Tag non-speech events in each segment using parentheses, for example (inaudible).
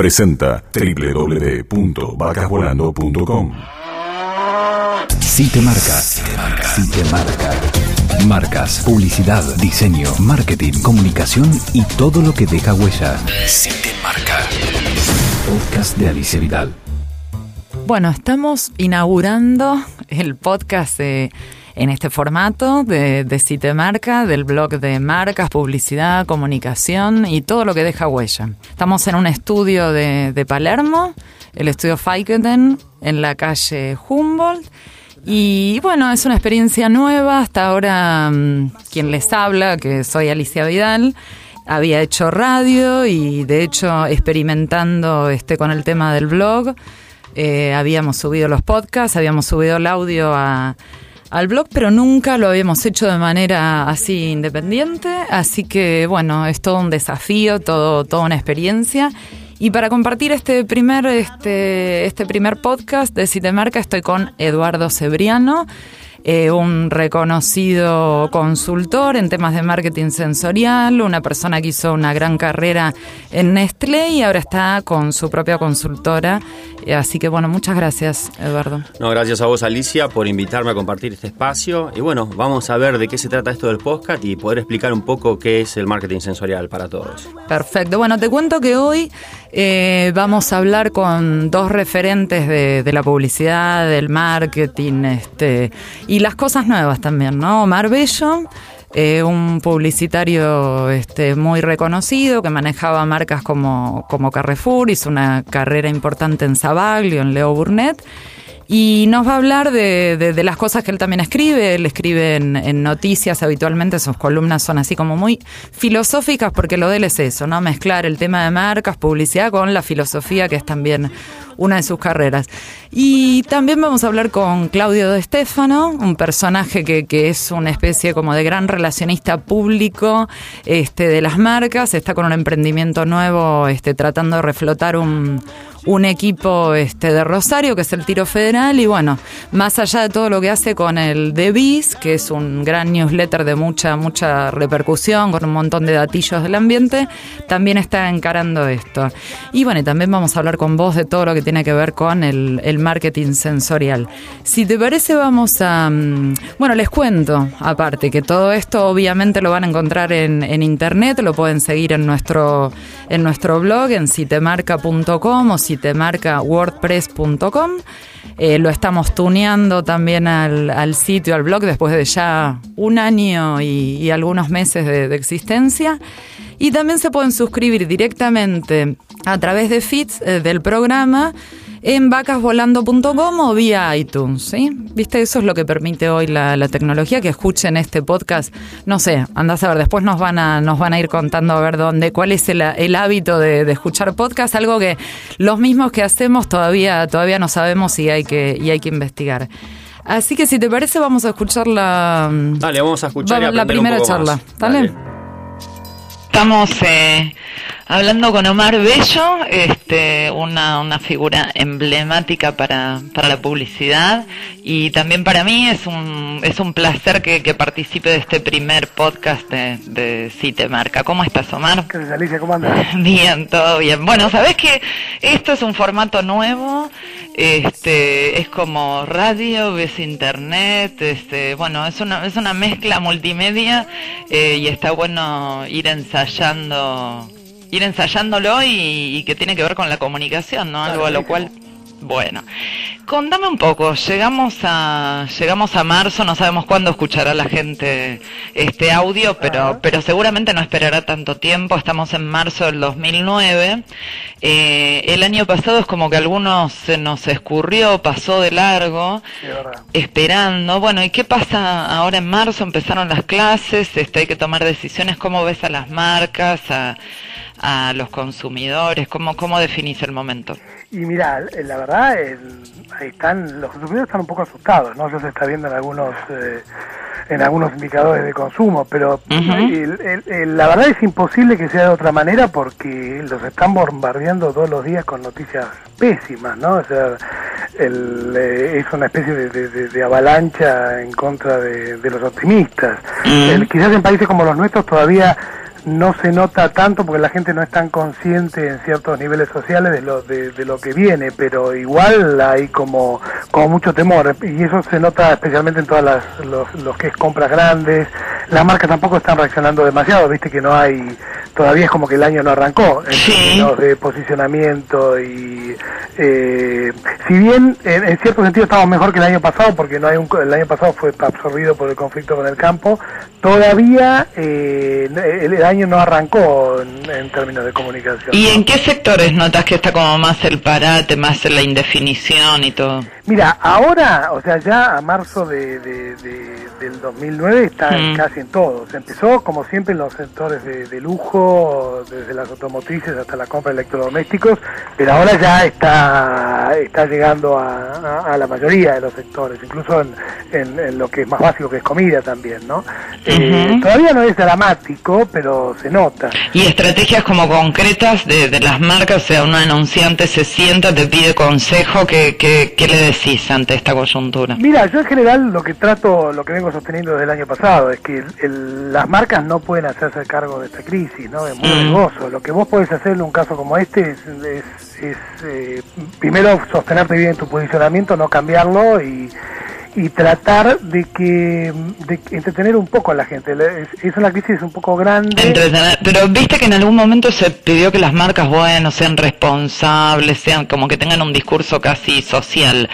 presenta www.vacasvolando.com. Si te marca, si te marca. Marcas, publicidad, diseño, marketing, comunicación y todo lo que deja huella. Si te marca. Podcast de Alicia Vidal. Bueno, estamos inaugurando el podcast en este formato de, de Si te marca, del blog de marcas, publicidad, comunicación y todo lo que deja huella. Estamos en un estudio de, de Palermo, el estudio Fiketen, en la calle Humboldt. Y bueno, es una experiencia nueva. Hasta ahora, mm, quien les habla, que soy Alicia Vidal, había hecho radio y de hecho experimentando este con el tema del blog. eh, habíamos subido los podcasts, habíamos subido el audio a- al blog, pero nunca lo habíamos hecho de manera así independiente. Así que bueno, es todo un desafío, todo, toda una experiencia. Y para compartir este primer, este, este primer podcast de Si te marca, estoy con Eduardo Cebriano, eh, un reconocido consultor en temas de marketing sensorial, una persona que hizo una gran carrera en Nestlé y ahora está con su propia consultora. Eh, así que bueno, muchas gracias, Eduardo. No, gracias a vos, Alicia, por invitarme a compartir este espacio. Y bueno, vamos a ver de qué se trata esto del podcast y poder explicar un poco qué es el marketing sensorial para todos. Perfecto. Bueno, te cuento que hoy eh, vamos a hablar con dos referentes de, la publicidad, del marketing, este, y las cosas nuevas también, ¿no? Omar Bello. eh, un publicitario este, muy reconocido que manejaba marcas como, como Carrefour, hizo una carrera importante en Savaglio, en Leo Burnett, y nos va a hablar de, de- de las cosas que él también escribe. Él escribe en, noticias habitualmente, sus columnas son así como muy filosóficas, porque lo de él es eso, ¿no? Mezclar el tema de marcas, publicidad con la filosofía, que es también una de sus carreras. Y también vamos a hablar con Claudio de Stefano, un personaje que, que es una especie como de gran relacionista público este, de las marcas, está con un emprendimiento nuevo, este, tratando de reflotar un, un equipo este, de Rosario, que es el Tiro Federal, y bueno, más allá de todo lo que hace con el The Biz, que es un gran newsletter de mucha, mucha repercusión, con un montón de datillos del ambiente, también está encarando esto. Y bueno, y también vamos a hablar con vos de todo lo que tiene que ver con el, marketing sensorial. Si te parece, vamos a... mm, Bueno, les cuento, aparte, que todo esto obviamente lo van a encontrar en, en internet, lo pueden seguir en nuestro, en nuestro blog, en sitemarca.com o sitemarcawordpress.com. Eh, lo estamos tuneando también al, sitio, al blog, después de ya un año y, algunos meses de, de existencia. Y también se pueden suscribir directamente a través de feeds eh, del programa en vacasvolando.com o vía iTunes, ¿sí? ¿Viste? Eso es lo que permite hoy la, la tecnología, que escuchen este podcast. No sé, andás a ver, después nos van a, nos van a ir contando a ver dónde, cuál es el, el hábito de, de escuchar podcast, algo que los mismos que hacemos todavía, todavía no sabemos y hay que, y hay que investigar. Así que si te parece, vamos a escuchar la, Dale, vamos a escuchar y la un primera poco charla. más. Dale. Estamos eh, hablando con Omar Bello, este, una, una figura emblemática para, para la publicidad y también para mí es un, es un placer que, que participe de este primer podcast de, de Si Te Marca. ¿Cómo estás, Omar? ¿Qué tal, Alicia? ¿Cómo andas? (laughs) Bien, todo bien. Bueno, sabes que esto es un formato nuevo, este, es como radio, ves internet, este, bueno, es una, es una mezcla multimedia eh, y está bueno ir ensayando, ir ensayándolo y, y que tiene que ver con la comunicación, ¿no? Algo a lo cual bueno, contame un poco, llegamos a llegamos a marzo, no sabemos cuándo escuchará la gente este audio, pero pero seguramente no esperará tanto tiempo, estamos en marzo del 2009. Eh, el año pasado es como que algunos se nos escurrió, pasó de largo, Sí, esperando. Bueno, ¿y qué pasa ahora en marzo? Empezaron las clases, este, hay que tomar decisiones, ¿cómo ves a las marcas, a, a los consumidores? ¿Cómo, cómo definís el momento? Y mira, eh, la verdad, el- ahí están, los consumidores están un poco asustados, ¿no? Eso se está viendo en algunos eh, en algunos indicadores de consumo, pero el- el- la verdad es imposible que sea de otra manera porque los están bombardeando todos los días con noticias pésimas, ¿no? O sea, el, eh, es una especie de, de- avalancha en contra de, de los optimistas. El- quizás en países como los nuestros todavía no se nota tanto porque la gente no es tan consciente en ciertos niveles sociales de lo, de, lo que viene, pero igual hay como, como mucho temor y eso se nota especialmente en todas las, los, los que es compras grandes, las marcas tampoco están reaccionando demasiado, viste que no hay, todavía es como que el año no arrancó en términos de posicionamiento y eh, si bien en, cierto sentido estamos mejor que el año pasado porque no hay un, el año pasado fue absorbido por el conflicto con el campo, todavía eh, el, año no arrancó en, términos de comunicación. ¿Y en qué sectores notas que está como más el parate, más la indefinición y todo? Mira, ahora, o sea, ya a marzo de, del 2009 está mm. casi en todos. Empezó, como siempre, en los sectores de, lujo, desde las automotrices hasta la compra de electrodomésticos, pero ahora ya está, está llegando a, la mayoría de los sectores, incluso en, lo que es más básico, que es comida también, ¿no? Eh, todavía no es dramático, pero se nota. ¿Y estrategias como concretas de, las marcas? O sea, un anunciante se sienta, te pide consejo, ¿qué, qué, qué le decís? ante esta coyuntura? Mira, yo en general lo que trato, lo que vengo sosteniendo desde el año pasado, es que las marcas no pueden hacerse cargo de esta crisis, ¿no? Es muy mm. Lo que vos podés hacer en un caso como este es, eh, primero sostenerte bien en tu posicionamiento, no cambiarlo y y tratar de que de entretener un poco a la gente. Es, una crisis un poco grande. Pero viste que en algún momento se pidió que las marcas, bueno, sean responsables, sean como que tengan un discurso casi social.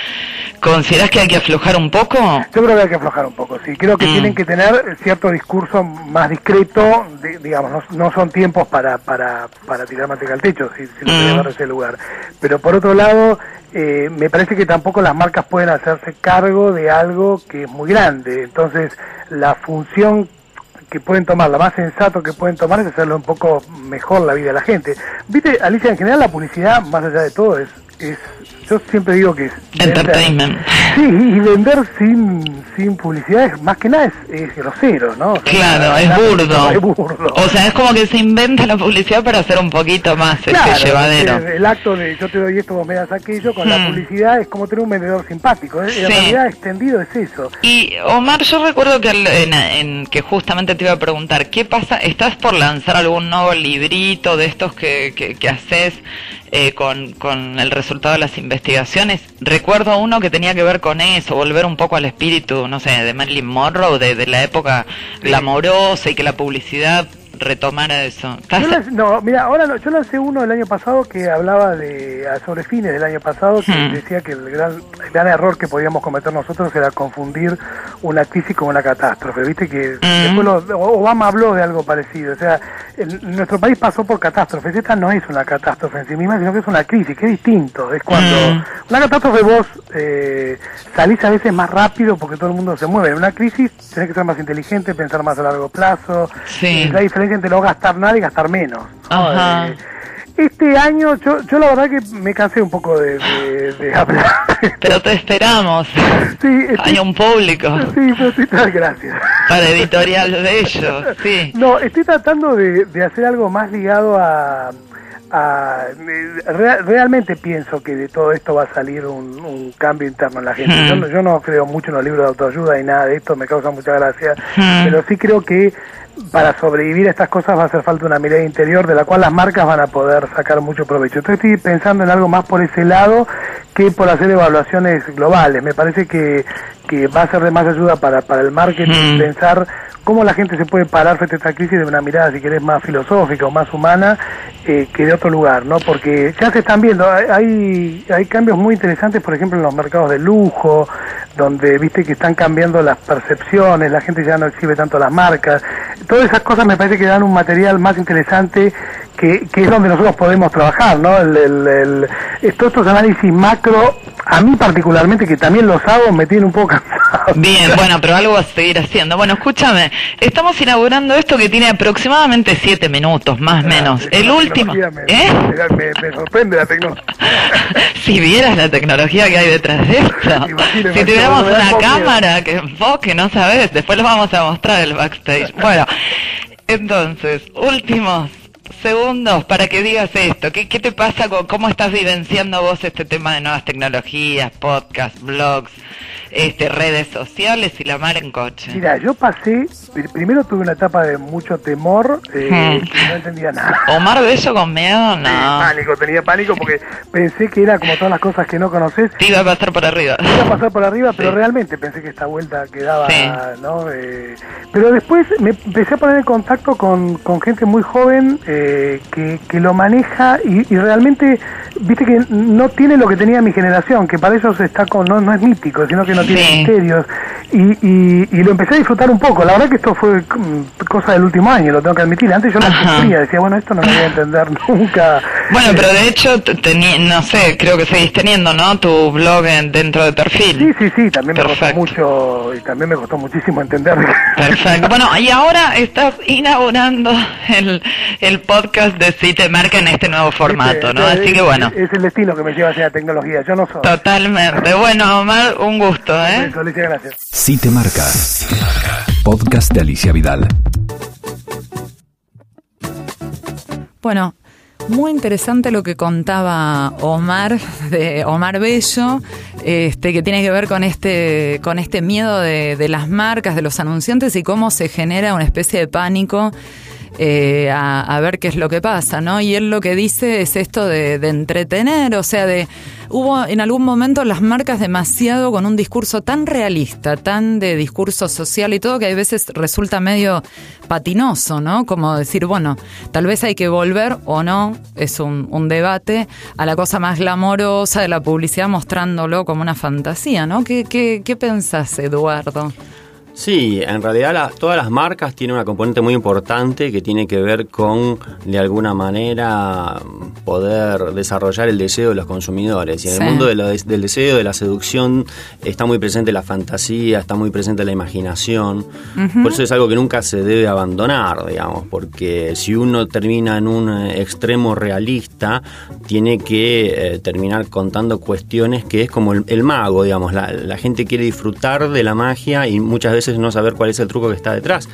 ¿Consideras que hay que aflojar un poco? Yo creo que hay que aflojar un poco, sí. Creo que mm. tienen que tener cierto discurso más discreto, digamos, no, son tiempos para, para, para tirar manteca al techo, si, si lo mm. ese lugar. Pero por otro lado, eh, me parece que tampoco las marcas pueden hacerse cargo de algo que es muy grande. Entonces, la función que pueden tomar, la más sensato que pueden tomar es hacerlo un poco mejor la vida de la gente. Viste, Alicia, en general la publicidad, más allá de todo, es es yo siempre digo que es entertainment sí y vender sin sin publicidad es más que nada es, grosero no claro es burdo. o sea es como que se inventa la publicidad para hacer un poquito más este, claro, llevadero el, acto de yo te doy esto vos me das aquello con la hmm. publicidad es como tener un vendedor simpático ¿eh? en realidad extendido es eso y Omar yo recuerdo que en, que justamente te iba a preguntar qué pasa estás por lanzar algún nuevo librito de estos que que, que haces eh, con, con el resultado de las investigaciones. Recuerdo uno que tenía que ver con eso, volver un poco al espíritu, no sé, de Marilyn Monroe, de, de la época glamorosa y que la publicidad retomara eso. (laughs) no, mira, ahora no, yo lancé uno el año pasado que hablaba de sobre fines del año pasado que hmm. decía que el gran, el gran error que podíamos cometer nosotros era confundir una crisis con una catástrofe. Viste que hmm. Obama habló de algo parecido. O sea, nuestro país pasó por catástrofes. Esta no es una catástrofe en sí misma, sino que es una crisis, que es distinto. Es cuando hmm. una catástrofe vos eh, salís a veces más rápido porque todo el mundo se mueve. En una crisis tenés que ser más inteligente, pensar más a largo plazo. Sí. La diferencia entre no gastar nada y gastar menos. Eh, este año, yo, yo la verdad que me cansé un poco de, hablar. (laughs) Pero te esperamos. Sí, Hay un público. Sí, pero estoy gracias. Para editorial de ellos, sí. No, estoy tratando de, de hacer algo más ligado a, realmente pienso que de todo esto va a salir un, cambio interno en la gente. Yo, no, yo, no, creo mucho en los libros de autoayuda y nada de esto, me causa mucha gracia, pero sí creo que para sobrevivir a estas cosas va a hacer falta una mirada interior de la cual las marcas van a poder sacar mucho provecho. Entonces estoy pensando en algo más por ese lado que por hacer evaluaciones globales. Me parece que, que va a ser de más ayuda para, para el marketing pensar cómo la gente se puede parar frente a esta crisis de una mirada, si querés, más filosófica o más humana eh, que de otro lugar, ¿no? Porque ya se están viendo, hay, hay cambios muy interesantes, por ejemplo, en los mercados de lujo, donde viste que están cambiando las percepciones, la gente ya no exhibe tanto las marcas. Todas esas cosas me parece que dan un material más interesante que, que es donde nosotros podemos trabajar, ¿no? El, el, todos estos análisis macro, a mí particularmente, que también los hago, me tienen un poco (laughs) cansado. Bien, bueno, pero algo vas a seguir haciendo. Bueno, escúchame, estamos inaugurando esto que tiene aproximadamente siete minutos, más o menos. El último... ¿Eh? Me, sorprende la tecnología. (laughs) si vieras la tecnología que hay detrás de esto. (laughs) si tuviéramos una cámara que enfoque, no sabes, después lo vamos a mostrar el backstage. Bueno, entonces, últimos segundos para que digas esto. ¿Qué, qué te pasa? Con, ¿Cómo estás vivenciando vos este tema de nuevas tecnologías, podcasts, blogs? Este, redes sociales y la mar en coche. Mira, yo pasé, primero tuve una etapa de mucho temor, eh, hmm. no entendía nada. (laughs) Omar Bello con miedo, no. pánico, tenía pánico porque pensé que era como todas las cosas que no conoces. Te iba a pasar por arriba. Te iba a pasar por arriba, pero realmente pensé que esta vuelta quedaba, ¿no? Eh, pero después me empecé a poner en contacto con, con gente muy joven eh, que, que, lo maneja y, y, realmente, viste que no tiene lo que tenía mi generación, que para ellos está con, no, no es mítico, sino que no tiene misterios. Y, y, y, lo empecé a disfrutar un poco. La verdad que esto fue mm, cosa del último año, lo tengo que admitir. Antes yo no entendía, decía, bueno, esto no lo voy a entender (laughs) nunca. Bueno, pero de hecho, no sé, creo que seguís teniendo, ¿no? Tu blog dentro de perfil. Sí, sí, sí, también me costó mucho y también me costó muchísimo entender. (laughs) Perfecto. Bueno, y ahora estás inaugurando el, el podcast de Si te marca en este nuevo formato, ¿no? Así que bueno. Es el destino que me lleva hacia la tecnología, yo no soy. Totalmente. Bueno, Omar, un gusto, ¿eh? gracias. Si te marca. Podcast de Alicia Vidal. Bueno, muy interesante lo que contaba Omar de Omar Bello, este, que tiene que ver con este, con este miedo de, de las marcas, de los anunciantes y cómo se genera una especie de pánico eh, a, ver qué es lo que pasa, ¿no? Y él lo que dice es esto de, entretener, o sea, de hubo en algún momento las marcas demasiado con un discurso tan realista, tan de discurso social y todo, que a veces resulta medio patinoso, ¿no? Como decir, bueno, tal vez hay que volver o no, es un, un debate, a la cosa más glamorosa de la publicidad mostrándolo como una fantasía, ¿no? ¿Qué, qué, qué pensás, Eduardo? Sí, en realidad todas las marcas tienen una componente muy importante que tiene que ver con, de alguna manera, poder desarrollar el deseo de los consumidores. Y en el mundo del deseo, de la seducción, está muy presente la fantasía, está muy presente la imaginación. Por eso es algo que nunca se debe abandonar, digamos, porque si uno termina en un extremo realista, tiene que eh, terminar contando cuestiones que es como el, mago, digamos. La, la gente quiere disfrutar de la magia y muchas veces no saber cuál es el truco que está detrás.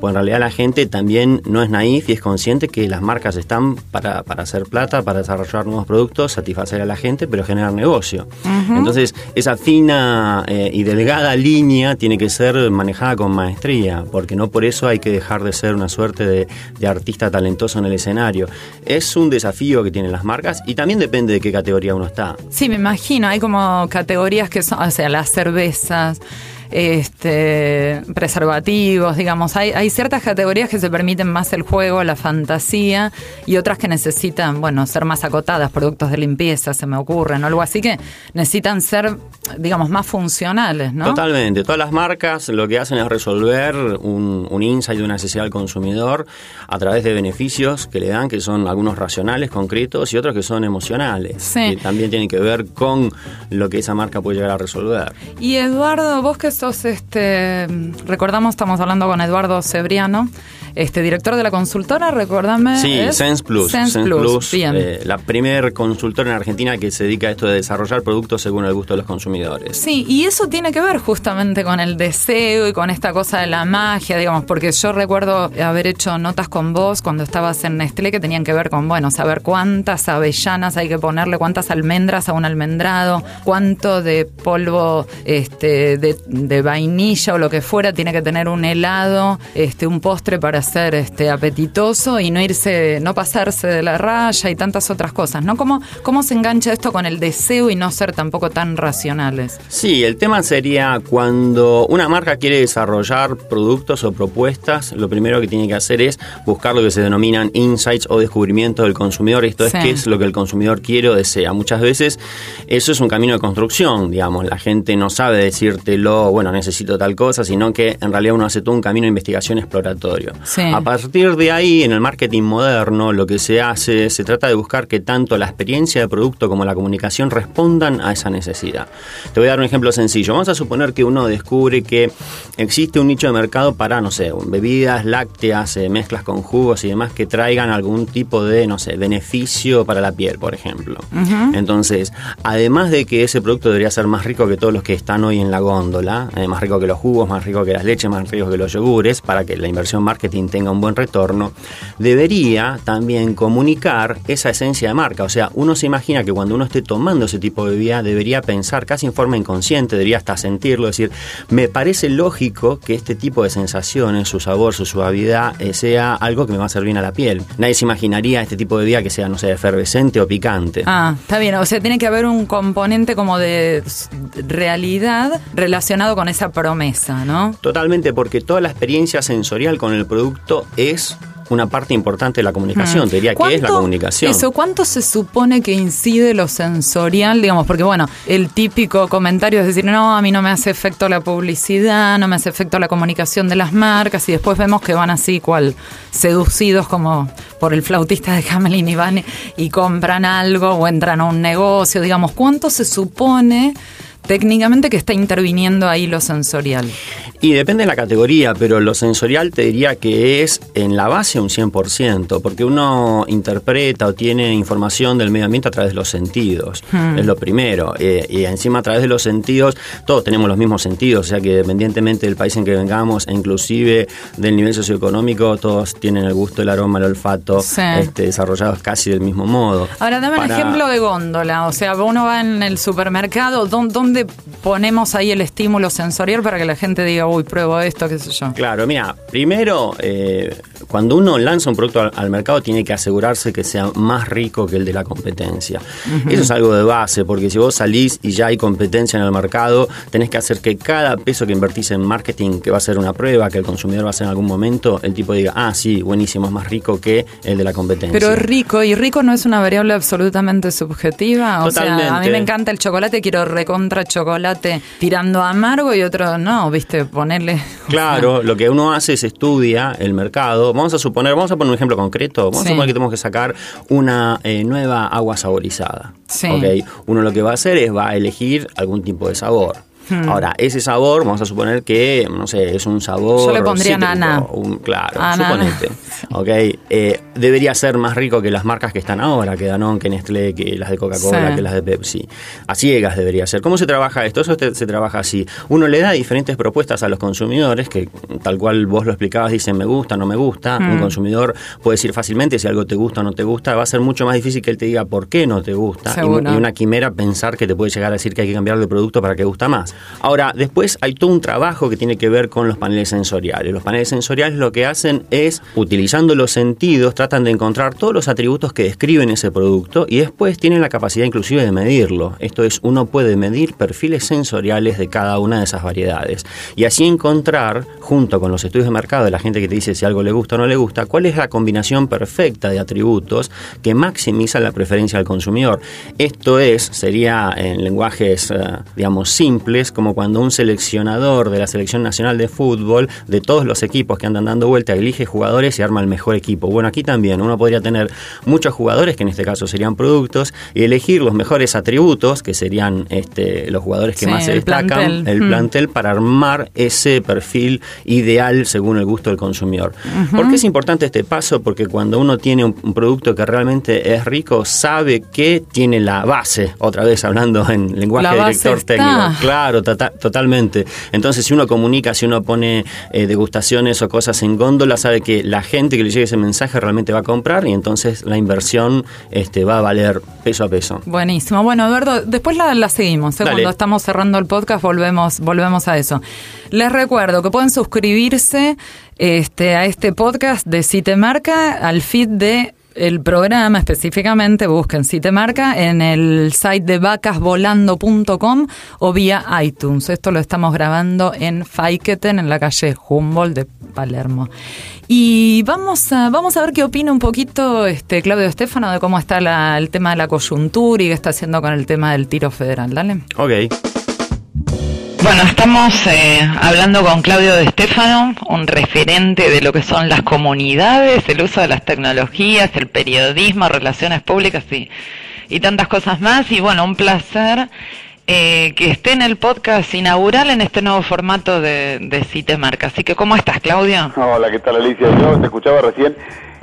Pues en realidad la gente también no es naif y es consciente que las marcas están para, hacer plata, para desarrollar nuevos productos, satisfacer a la gente, pero generar negocio. Entonces, esa fina eh, y delgada línea tiene que ser manejada con maestría, porque no por eso hay que dejar de ser una suerte de, de artista talentoso en el escenario. Es un desafío que tienen las marcas y también depende de qué categoría uno está. Sí, me imagino, hay como categorías que son, o sea, las cervezas este, preservativos, digamos. Hay, hay ciertas categorías que se permiten más el juego, la fantasía, y otras que necesitan, bueno, ser más acotadas, productos de limpieza, se me ocurren, o algo así que necesitan ser, digamos, más funcionales, ¿no? Totalmente. Todas las marcas lo que hacen es resolver un, un insight de una necesidad del consumidor a través de beneficios que le dan, que son algunos racionales, concretos, y otros que son emocionales. Sí. Que también tienen que ver con lo que esa marca puede llegar a resolver. Y Eduardo, vos que este, recordamos, estamos hablando con Eduardo Cebriano, este director de la consultora, recuérdame. Sí, Sense Plus. Sense, Plus, eh, la primer consultora en Argentina que se dedica a esto de desarrollar productos según el gusto de los consumidores. Sí, y eso tiene que ver justamente con el deseo y con esta cosa de la magia, digamos, porque yo recuerdo haber hecho notas con vos cuando estabas en Nestlé que tenían que ver con, bueno, saber cuántas avellanas hay que ponerle, cuántas almendras a un almendrado, cuánto de polvo este, de, de vainilla o lo que fuera tiene que tener un helado, este, un postre para ser este, apetitoso y no irse, no pasarse de la raya y tantas otras cosas, ¿no? ¿Cómo, ¿Cómo se engancha esto con el deseo y no ser tampoco tan racionales? Sí, el tema sería cuando una marca quiere desarrollar productos o propuestas, lo primero que tiene que hacer es buscar lo que se denominan insights o descubrimientos del consumidor, esto es qué es lo que el consumidor quiere o desea. Muchas veces eso es un camino de construcción, digamos, la gente no sabe decírtelo, bueno, necesito tal cosa, sino que en realidad uno hace todo un camino de investigación exploratorio. A partir de ahí, en el marketing moderno, lo que se hace, se trata de buscar que tanto la experiencia de producto como la comunicación respondan a esa necesidad. Te voy a dar un ejemplo sencillo. Vamos a suponer que uno descubre que existe un nicho de mercado para, no sé, bebidas lácteas, eh, mezclas con jugos y demás que traigan algún tipo de, no sé, beneficio para la piel, por ejemplo. Entonces, además de que ese producto debería ser más rico que todos los que están hoy en la góndola, eh, más rico que los jugos, más rico que las leches, más rico que los yogures, para que la inversión marketing tenga un buen retorno, debería también comunicar esa esencia de marca. O sea, uno se imagina que cuando uno esté tomando ese tipo de bebida, debería pensar casi en forma inconsciente, debería hasta sentirlo, decir, me parece lógico que este tipo de sensaciones, su sabor, su suavidad, eh, sea algo que me va a hacer bien a la piel. Nadie se imaginaría este tipo de bebida que sea, no sé, efervescente o picante. Ah, está bien. O sea, tiene que haber un componente como de realidad relacionado con esa promesa, ¿no? Totalmente, porque toda la experiencia sensorial con el producto es una parte importante de la comunicación. Te diría que es la comunicación. Eso, ¿cuánto se supone que incide lo sensorial? Digamos, porque bueno, el típico comentario es decir, no, a mí no me hace efecto la publicidad, no me hace efecto la comunicación de las marcas, y después vemos que van así, cual seducidos como por el flautista de Hamelin y van y compran algo o entran a un negocio. Digamos, ¿cuánto se supone? técnicamente que está interviniendo ahí lo sensorial? Y depende de la categoría, pero lo sensorial te diría que es en la base un 100%, porque uno interpreta o tiene información del medio ambiente a través de los sentidos, hmm. es lo primero. Eh, y encima a través de los sentidos, todos tenemos los mismos sentidos, o sea que independientemente del país en que vengamos, e inclusive del nivel socioeconómico, todos tienen el gusto, el aroma, el olfato este, desarrollados casi del mismo modo. Ahora dame un ejemplo de góndola, o sea, uno va en el supermercado, ¿dónde ponemos ahí el estímulo sensorial para que la gente diga, uy, pruebo esto, qué sé yo? Claro, mira, primero, eh, cuando uno lanza un producto al, mercado tiene que asegurarse que sea más rico que el de la competencia. Eso es algo de base, porque si vos salís y ya hay competencia en el mercado, tenés que hacer que cada peso que invertís en marketing, que va a ser una prueba, que el consumidor va a hacer en algún momento, el tipo diga, ah, sí, buenísimo, es más rico que el de la competencia. Pero es rico, y rico no es una variable absolutamente subjetiva. O sea, a mí me encanta el chocolate, quiero recontra chocolate tirando amargo y otro no, viste, ponerle... (laughs) Claro, lo que uno hace es estudia el mercado. Vamos a suponer, vamos a poner un ejemplo concreto, vamos a suponer que tenemos que sacar una eh, nueva agua saborizada. Sí. Uno lo que va a hacer es va a elegir algún tipo de sabor. Hmm. Ahora, ese sabor, vamos a suponer que, no sé, es un sabor. Yo le pondría nana. claro, suponete. ok, eh, debería ser más rico que las marcas que están ahora, que Danone, que Nestlé, que las de Coca-Cola, que las de Pepsi. A ciegas debería ser. ¿Cómo se trabaja esto? Eso se trabaja así. Uno le da diferentes propuestas a los consumidores que, tal cual vos lo explicabas, dicen me gusta, no me gusta. Un hmm. consumidor puede decir fácilmente si algo te gusta o no te gusta. Va a ser mucho más difícil que él te diga por qué no te gusta. Y, y una quimera pensar que te puede llegar a decir que hay que cambiar de producto para que gusta más. Ahora, después hay todo un trabajo que tiene que ver con los paneles sensoriales. Los paneles sensoriales lo que hacen es, utilizando los sentidos, tratan de encontrar todos los atributos que describen ese producto y después tienen la capacidad inclusive de medirlo. Esto es, uno puede medir perfiles sensoriales de cada una de esas variedades y así encontrar, junto con los estudios de mercado de la gente que te dice si algo le gusta o no le gusta, cuál es la combinación perfecta de atributos que maximiza la preferencia del consumidor. Esto es, sería en lenguajes, eh, digamos, simples, como cuando un seleccionador de la selección nacional de fútbol, de todos los equipos que andan dando vuelta, elige jugadores y arma el mejor equipo. Bueno, aquí también uno podría tener muchos jugadores, que en este caso serían productos, y elegir los mejores atributos, que serían este, los jugadores que más se destacan, el mm. plantel, para armar ese perfil ideal según el gusto del consumidor. ¿Por qué es importante este paso? Porque cuando uno tiene un, producto que realmente es rico, sabe que tiene la base, otra vez hablando en lenguaje de director técnico. Claro, totalmente. Entonces, si uno comunica, si uno pone eh, degustaciones o cosas en góndola, sabe que la gente que le llegue ese mensaje realmente va a comprar y entonces la inversión este, va a valer peso a peso. Buenísimo. Bueno, Eduardo, después la, seguimos. ¿eh? Cuando estamos cerrando el podcast, volvemos, volvemos a eso. Les recuerdo que pueden suscribirse este, a este podcast de Cite Marca al feed de el programa específicamente, busquen si te marca en el site de vacasvolando.com o vía iTunes. Esto lo estamos grabando en Faiketen, en la calle Humboldt de Palermo. Y vamos a, vamos a ver qué opina un poquito este Claudio Estefano de cómo está el tema de la coyuntura y qué está haciendo con el tema del tiro federal. Dale. Ok. Bueno, estamos eh, hablando con Claudio de Stefano, un referente de lo que son las comunidades, el uso de las tecnologías, el periodismo, relaciones públicas y, y tantas cosas más. Y bueno, un placer eh, que esté en el podcast inaugural en este nuevo formato de, de Cite Marca. Así que, ¿cómo estás, Claudio? Hola, ¿qué tal, Alicia? Yo te escuchaba recién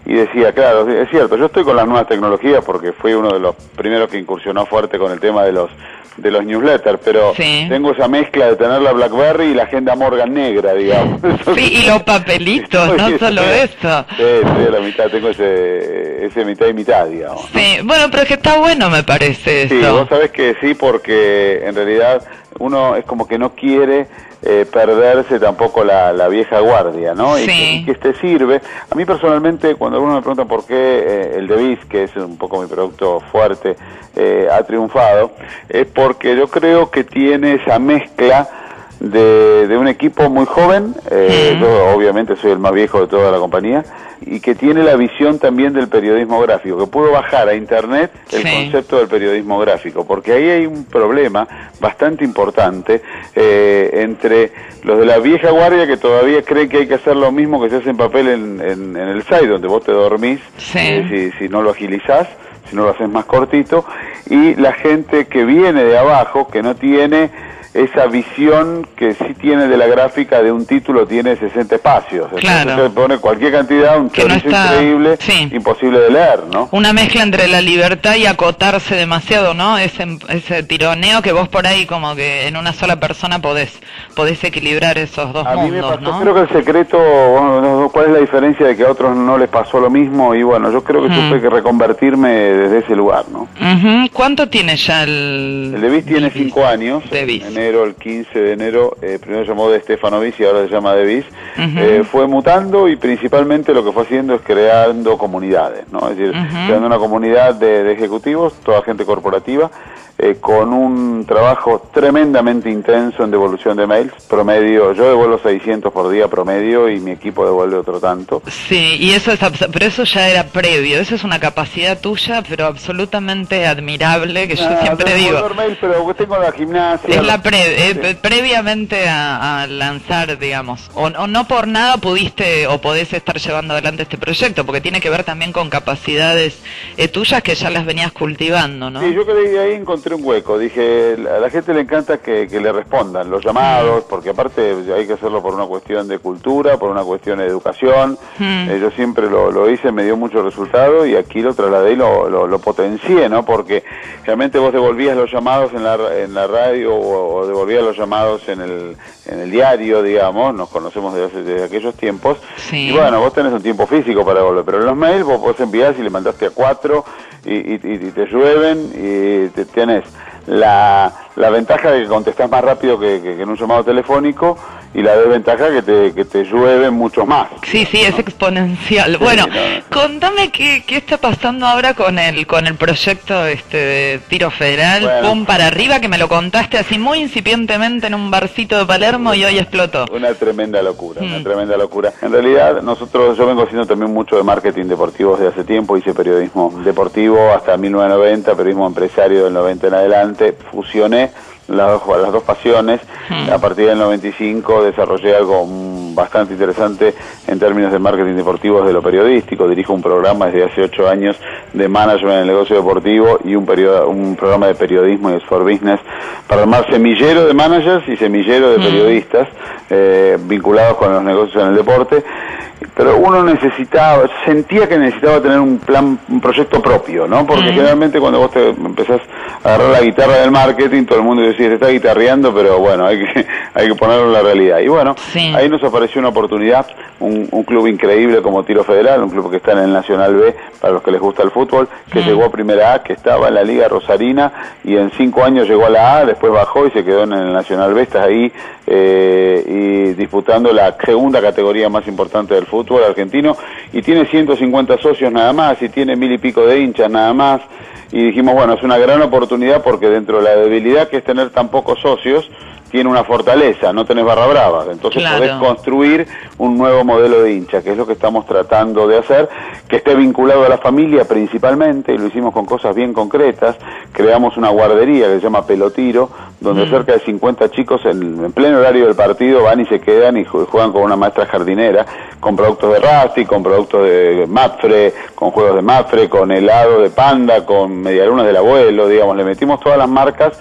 y decía, claro, es cierto, yo estoy con las nuevas tecnologías porque fui uno de los primeros que incursionó fuerte con el tema de los de los newsletters, pero tengo esa mezcla de tener la BlackBerry y la agenda Morgan negra, digamos. (laughs) Sí, y los papelitos, no solo eso. Sí, sí, la mitad, tengo ese, ese mitad y mitad, digamos. Sí, bueno, pero es que está bueno, me parece Sí, vos sabés que sí, porque en realidad uno es como que no quiere eh, perderse tampoco la, la, vieja guardia, ¿no? Sí. Y, que, te sirve. A mí personalmente, cuando algunos me preguntan por qué eh, el Devis, que es un poco mi producto fuerte, eh, ha triunfado, es porque yo creo que tiene esa mezcla de, de un equipo muy joven, eh, yo obviamente soy el más viejo de toda la compañía, y que tiene la visión también del periodismo gráfico, que pudo bajar a internet el concepto del periodismo gráfico, porque ahí hay un problema bastante importante eh, entre los de la vieja guardia que todavía creen que hay que hacer lo mismo que se hace en papel en, en, el site, donde vos te dormís, eh, si, si no lo agilizás, si no lo haces más cortito, y la gente que viene de abajo, que no tiene esa visión que sí tiene de la gráfica de un título tiene 60 espacios. Claro. Entonces pone cualquier cantidad, un chorizo increíble, imposible de leer, ¿no? Una mezcla entre la libertad y acotarse demasiado, ¿no? Ese, ese tironeo que vos por ahí como que en una sola persona podés, podés equilibrar esos dos a mundos, mí me pasó, ¿no? Creo que el secreto, bueno, ¿cuál es la diferencia de que a otros no les pasó lo mismo? Y bueno, yo creo que Mm. tuve que reconvertirme desde ese lugar, ¿no? ¿Cuánto tiene ya el...? El Devis tiene cinco años. Devis. En enero, el 15 de enero, eh, primero se llamó de Stefanovic y ahora se llama Devis. Eh, fue mutando y principalmente lo que fue haciendo es creando comunidades, ¿no? Es decir, creando una comunidad de, de ejecutivos, toda gente corporativa, eh, con un trabajo tremendamente intenso en devolución de mails, promedio, yo devuelvo 600 por día promedio y mi equipo devuelve otro tanto. Sí, y eso es, pero eso ya era previo, eso es una capacidad tuya, pero absolutamente admirable, que yo siempre devolver digo. mails, pero tengo la gimnasia. Es la pre- eh, pre- previamente a, a lanzar, digamos, o, o no por nada pudiste o podés estar llevando adelante este proyecto, porque tiene que ver también con capacidades eh, tuyas que ya las venías cultivando, ¿no? Sí, yo creí ahí encontré un hueco. Dije, a la gente le encanta que, que le respondan los llamados, porque aparte hay que hacerlo por una cuestión de cultura, por una cuestión de educación. Mm. Eh, yo siempre lo, lo hice, me dio mucho resultado y aquí lo trasladé y lo, lo, lo potencié, ¿no? Porque realmente vos devolvías los llamados en la, en la radio o, o devolvías los llamados en el, en el diario, digamos, nos conocemos desde, desde aquellos tiempos. Sí. Y bueno, vos tenés un tiempo físico para devolver, pero en los mails vos podés enviar si le mandaste a cuatro y, y- te llueven y te tienes la, la ventaja de que contestás más rápido que, que- que en un llamado telefónico y la desventaja que te, que te llueven mucho más. Sí, sí, es exponencial. bueno, contame qué, qué está pasando ahora con el con el proyecto este de tiro federal, Bueno. pum para arriba, que me lo contaste así muy incipientemente en un barcito de Palermo y hoy explotó. Una tremenda locura, una Mm. tremenda locura. En realidad, nosotros, yo vengo haciendo también mucho de marketing deportivo desde hace tiempo, hice periodismo deportivo hasta 1990, periodismo empresario del 90 en adelante, fusioné las dos, las dos pasiones, a partir del 95 desarrollé algo mm, bastante interesante en términos de marketing deportivo desde lo periodístico, dirijo un programa desde hace ocho años de management en el negocio deportivo y un, periodo, un programa de periodismo y sport business para armar semillero de managers y semillero de periodistas eh, vinculados con los negocios en el deporte pero uno necesitaba, sentía que necesitaba tener un plan, un proyecto propio, ¿no? Porque generalmente cuando vos te empezás a agarrar la guitarra del marketing, todo el mundo decía, te está guitarreando, pero bueno, hay que, (laughs) hay que ponerlo en la realidad. Y bueno, Sí. ahí nos apareció una oportunidad, un, un club increíble como Tiro Federal, un club que está en el Nacional B, para los que les gusta el fútbol, que llegó a Primera A, que estaba en la Liga Rosarina, y en cinco años llegó a la A, después bajó y se quedó en el Nacional B, estás ahí eh, y disputando la segunda categoría más importante del fútbol argentino, y tiene 150 socios nada más, y tiene mil y pico de hinchas nada más, y dijimos, bueno, es una gran oportunidad porque dentro de la debilidad que es tener tan pocos socios, tiene una fortaleza, no tenés barra bravas, entonces Claro. podés construir un nuevo modelo de hincha, que es lo que estamos tratando de hacer, que esté vinculado a la familia principalmente, y lo hicimos con cosas bien concretas, creamos una guardería que se llama Pelotiro, donde cerca de 50 chicos en, en pleno horario del partido van y se quedan y ju- juegan con una maestra jardinera, con productos de Rasti, con productos de Mapfre, con juegos de Mapfre, con helado de panda, con medialunas del abuelo, digamos, le metimos todas las marcas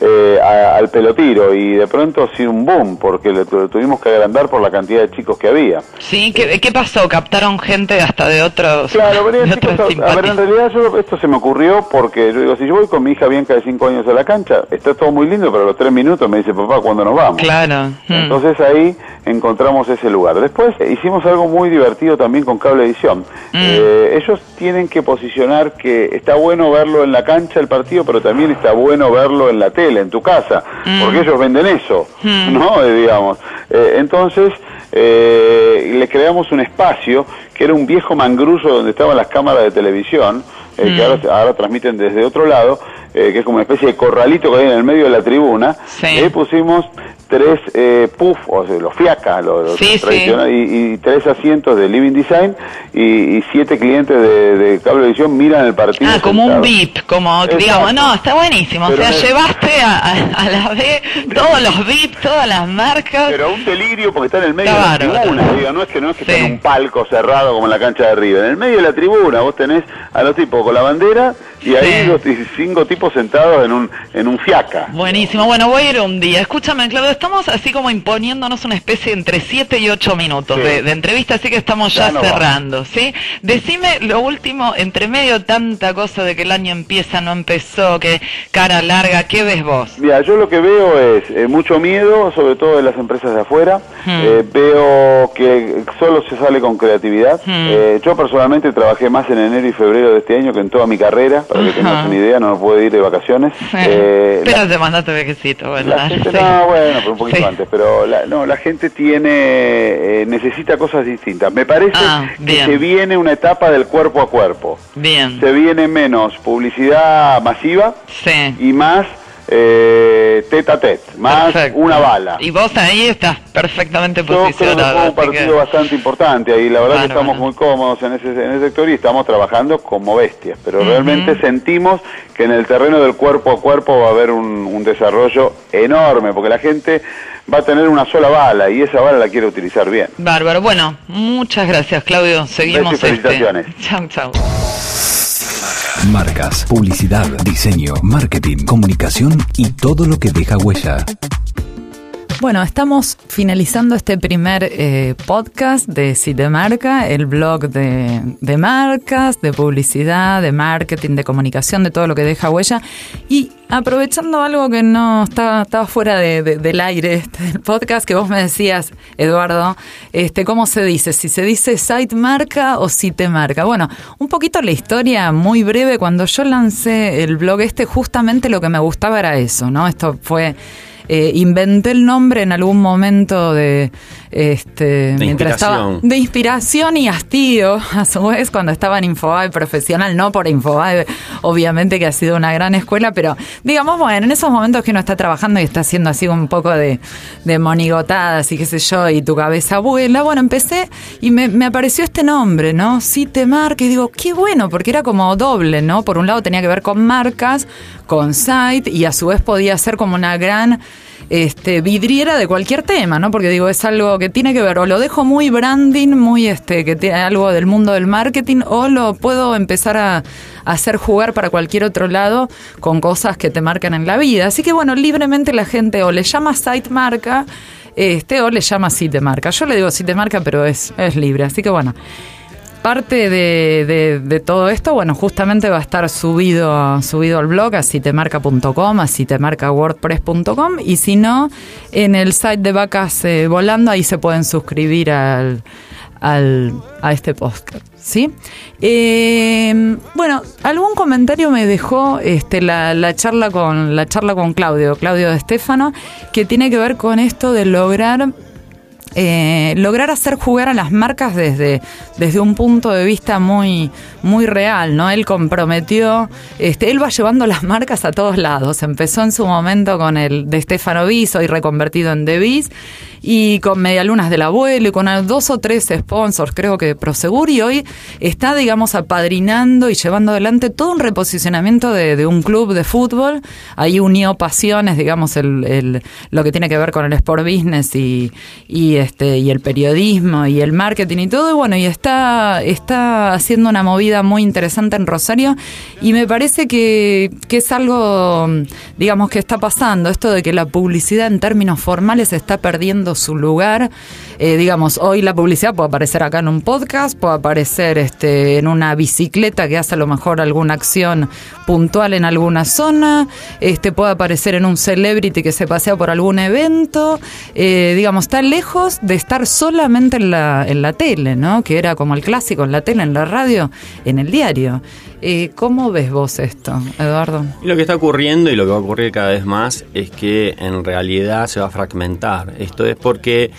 eh, al pelotiro y de pronto ha sido un boom porque lo, tuvimos que agrandar por la cantidad de chicos que había. Sí, ¿qué, qué pasó? ¿Captaron gente hasta de otros? Claro, chicos, (laughs) a, ver, en realidad yo, esto se me ocurrió porque yo digo, si yo voy con mi hija Bianca de 5 años a la cancha, está todo muy lindo, pero a los 3 minutos me dice, papá, ¿cuándo nos vamos? Claro. Hmm. Entonces ahí encontramos ese lugar. Después hicimos algo muy divertido también con Cable Edición. Hmm. Eh, ellos tienen que posicionar que está bueno verlo en la cancha el partido, pero también está bueno verlo en la tele, en tu casa, mm. porque ellos venden eso, mm. ¿no? (laughs) Eh, digamos. Eh, entonces, eh, le creamos un espacio que era un viejo mangruso donde estaban las cámaras de televisión, que mm. ahora, ahora, transmiten desde otro lado, que es como una especie de corralito que hay en el medio de la tribuna. Sí. Y ahí pusimos tres eh, puff, o sea, los fiacas, los, tradicionales, Y, tres asientos de Living Design y, siete clientes de, de cable edición miran el partido. Ah, como un VIP, como digamos, no, está buenísimo. o sea, llevaste a, la B todos los VIP, todas las marcas. Pero un delirio porque está en el medio de la tribuna, digo, no es que no es que en un palco cerrado como en la cancha de arriba. En el medio de la tribuna vos tenés a los tipos con la bandera y ahí los cinco tipos sentados en un, en un fiaca. Buenísimo, bueno, voy a ir un día. Escúchame, Claudio, estamos así como imponiéndonos una especie entre 7 y 8 minutos de, entrevista, así que estamos ya, cerrando, ¿sí? Decime lo último, entre medio tanta cosa de que el año empieza, no empezó, que cara larga, ¿qué ves vos? Mira, yo lo que veo es eh, mucho miedo, sobre todo de las empresas de afuera. Hmm. Eh, veo que solo se sale con creatividad. Hmm. Eh, yo personalmente trabajé más en enero y febrero de este año que en toda mi carrera, para que tengas una idea, no me puedo ir de vacaciones. (laughs) pero te mandaste viejecito, bueno. No, bueno, un poquito antes, pero la, no, la gente tiene, eh, necesita cosas distintas. Me parece ah, que se viene una etapa del cuerpo a cuerpo. Bien. Se viene menos publicidad masiva y más eh, tete a tete, más una bala. Y vos ahí estás perfectamente posicionado. Yo creo un partido bastante importante ahí, la verdad que estamos muy cómodos en ese, en ese sector y estamos trabajando como bestias, pero realmente sentimos que en el terreno del cuerpo a cuerpo va a haber un, un desarrollo enorme, porque la gente va a tener una sola bala y esa bala la quiere utilizar bien. Bárbaro, bueno, muchas gracias Claudio, seguimos. Este. felicitaciones. Chau, chau. Marcas, publicidad, diseño, marketing, comunicación y todo lo que deja huella. Bueno, estamos finalizando este primer eh, podcast de Si Marca, el blog de, marcas, de publicidad, de marketing, de comunicación, de todo lo que deja huella. Y aprovechando algo que no estaba, estaba fuera del aire este, del podcast, que vos me decías, Eduardo, este, ¿cómo se dice? Si se dice site marca o site marca. Bueno, un poquito la historia muy breve. Cuando yo lancé el blog este, justamente lo que me gustaba era eso, ¿no? Esto fue eh, inventé el nombre en algún momento de este de mientras estaba de inspiración y hastío (laughs) a su vez cuando estaba en Infobae profesional, no por Infobae, obviamente que ha sido una gran escuela, pero digamos, bueno, en esos momentos que uno está trabajando y está haciendo así un poco de, de monigotadas y qué sé yo, y tu cabeza vuela, bueno, empecé y me, me apareció este nombre, ¿no? Cite Marca, y digo, qué bueno, porque era como doble, ¿no? Por un lado tenía que ver con marcas, con site, y a su vez podía ser como una gran este, vidriera de cualquier tema, ¿no? Porque digo, es algo que tiene que ver, o lo dejo muy branding, muy este, que tiene algo del mundo del marketing, o lo puedo empezar a, hacer jugar para cualquier otro lado con cosas que te marcan en la vida. Así que bueno, libremente la gente o le llama site marca, este, o le llama site marca. Yo le digo site marca, pero es, es libre. Así que bueno. Parte de, de, todo esto, bueno, justamente va a estar subido, subido al blog a sitemarca.com, a sitemarcawordpress.com y si no, en el site de Vacas eh, Volando, ahí se pueden suscribir al, al, a este podcast. ¿Sí? Eh, bueno, algún comentario me dejó este, la, la, charla con la charla con Claudio, Claudio de Estefano, que tiene que ver con esto de lograr eh, lograr hacer jugar a las marcas desde, desde un punto de vista muy, muy real, ¿no? Él comprometió, este, él va llevando las marcas a todos lados. Empezó en su momento con el de Stefano Bis, hoy reconvertido en Devis, y con Medialunas del Abuelo y con dos o tres sponsors, creo que Prosegur, y hoy está, digamos, apadrinando y llevando adelante todo un reposicionamiento de, un club de fútbol. Ahí unió pasiones, digamos, el, el, lo que tiene que ver con el sport business y, este y el periodismo y el marketing y todo, y bueno, y está, está haciendo una movida muy interesante en Rosario y me parece que, que es algo, digamos, que está pasando, esto de que la publicidad en términos formales está perdiendo su lugar. Eh, digamos, hoy la publicidad puede aparecer acá en un podcast, puede aparecer este, en una bicicleta que hace a lo mejor alguna acción puntual en alguna zona, este, puede aparecer en un celebrity que se pasea por algún evento, eh, digamos, está lejos de estar solamente en la, en la tele, ¿no? Que era como el clásico, en la tele, en la radio, en el diario. Eh, ¿Cómo ves vos esto, Eduardo? Lo que está ocurriendo y lo que va a ocurrir cada vez más es que en realidad se va a fragmentar. Esto es porque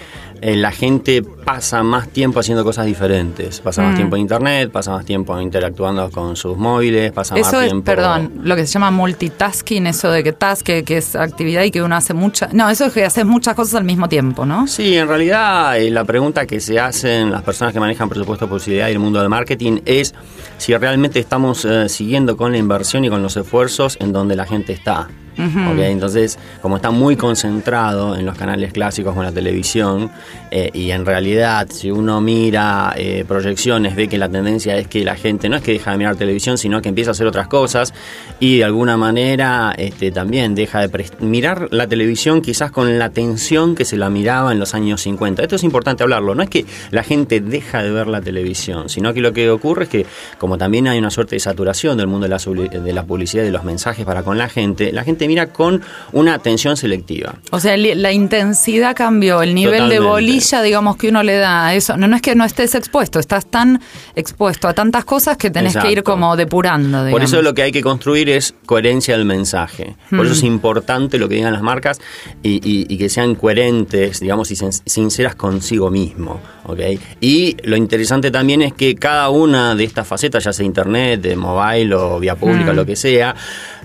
eh, la gente pasa más tiempo haciendo cosas diferentes. Pasa más mm. tiempo en internet, pasa más tiempo interactuando con sus móviles, pasa más tiempo. Perdón, lo que se llama multitasking, eso de que task, que, es actividad y que uno hace muchas. No, eso es que haces muchas cosas al mismo tiempo, ¿no? Sí, en realidad eh, la pregunta que se hacen las personas que manejan presupuesto de publicidad y el mundo del marketing es si realmente estamos eh, siguiendo con la inversión y con los esfuerzos en donde la gente está. Entonces, como está muy concentrado en los canales clásicos con la televisión, eh, y en realidad, si uno mira eh, proyecciones, ve que la tendencia es que la gente no es que deja de mirar televisión, sino que empieza a hacer otras cosas y de alguna manera este, también deja de mirar la televisión quizás con la atención que se la miraba en los años 50. Esto es importante hablarlo, no es que la gente deja de ver la televisión, sino que lo que ocurre es que como también hay una suerte de saturación del mundo de la, de la publicidad y de los mensajes para con la gente, la gente mira con una atención selectiva. O sea, la intensidad cambió, el nivel de bolilla, digamos, que uno le da a eso. No, no es que no estés expuesto, estás tan expuesto a tantas cosas que tenés que ir como depurando. Digamos. Por eso lo que hay que construir es coherencia del mensaje. Por eso es importante lo que digan las marcas y, que sean coherentes, digamos, y sinceras consigo mismo. ¿okay? Y lo interesante también es que cada una de estas facetas, ya sea internet, de mobile o vía pública, lo que sea,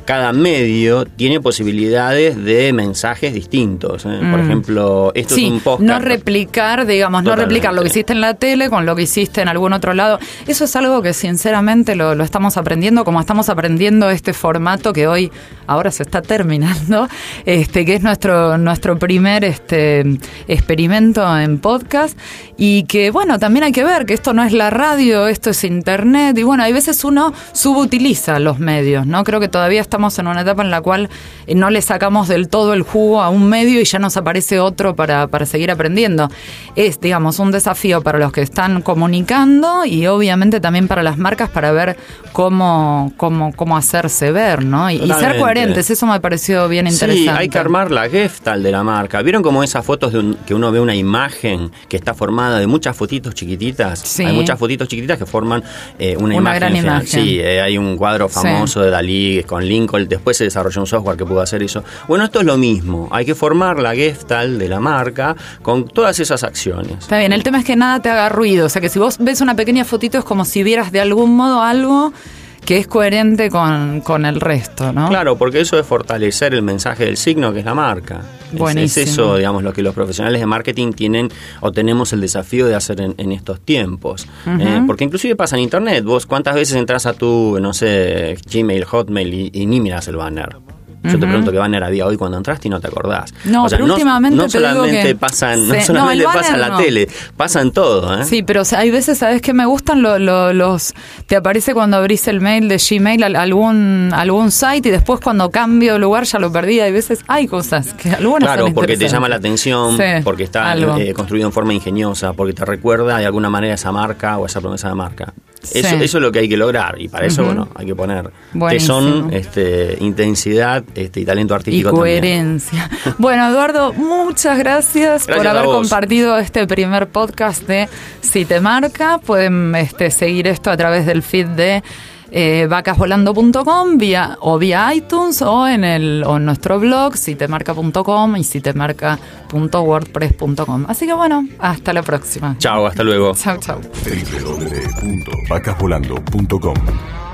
cada medio tiene posibilidades de mensajes distintos. ¿eh? Por mm. ejemplo, esto es un podcast. No replicar, digamos, no replicar lo que hiciste en la tele con lo que hiciste en algún otro lado. Eso es algo que sinceramente lo, estamos aprendiendo, como estamos aprendiendo este formato que hoy, ahora se está terminando, (laughs) este, que es nuestro, nuestro primer este, experimento en podcast. Y que, bueno, también hay que ver que esto no es la radio, esto es internet. Y bueno, hay veces uno subutiliza los medios, ¿no? Creo que todavía está estamos en una etapa en la cual eh, no le sacamos del todo el jugo a un medio y ya nos aparece otro para, para seguir aprendiendo. Es, digamos, un desafío para los que están comunicando y obviamente también para las marcas para ver cómo, cómo, cómo hacerse ver, ¿no? Y, ser coherentes, eso me pareció bien interesante. Sí, hay que armar la gestal de la marca. ¿Vieron cómo esas fotos de que uno ve una imagen que está formada de muchas fotitos chiquititas? Sí. Hay muchas fotitos chiquititas que forman eh, una, una, Gran imagen. Sí, eh, hay un cuadro famoso de Dalí con después se desarrolló un software que pudo hacer eso. Bueno, esto es lo mismo, hay que formar la Gestalt de la marca con todas esas acciones. Está bien, el tema es que nada te haga ruido, o sea que si vos ves una pequeña fotito es como si vieras de algún modo algo que es coherente con, el resto, ¿no? Claro, porque eso es fortalecer el mensaje del signo que es la marca. Es, eso, digamos, lo que los profesionales de marketing tienen o tenemos el desafío de hacer en, estos tiempos. Eh, porque inclusive pasa en Internet. Vos cuántas veces entras a tu, no sé, Gmail, Hotmail y, y ni miras el banner. Yo te pregunto qué banner había hoy cuando entraste y no te acordás. No, o sea, pero últimamente no, solamente pasan, no solamente pasa en la tele, pasa en todo. ¿eh? Sí, pero hay veces, ¿sabes qué me gustan los, Te aparece cuando abrís el mail de Gmail algún, algún site y después cuando cambio de lugar ya lo perdí. Hay veces hay cosas que algunas Claro, porque te llama la atención, porque está eh, construido en forma ingeniosa, porque te recuerda de alguna manera esa marca o esa promesa de marca. Eso, eso es lo que hay que lograr y para eso, bueno, hay que poner que son este, intensidad este, y talento artístico. Y coherencia. (laughs) bueno, Eduardo, muchas gracias, por haber compartido este primer podcast de Si Te Marca. Pueden este, seguir esto a través del feed de eh, vacasvolando.com vía, o vía iTunes o en, el, o en nuestro blog sitemarca.com y sitemarca.wordpress.com. Así que bueno, hasta la próxima. Chao, hasta luego. Chao, chao. www.vacasvolando.com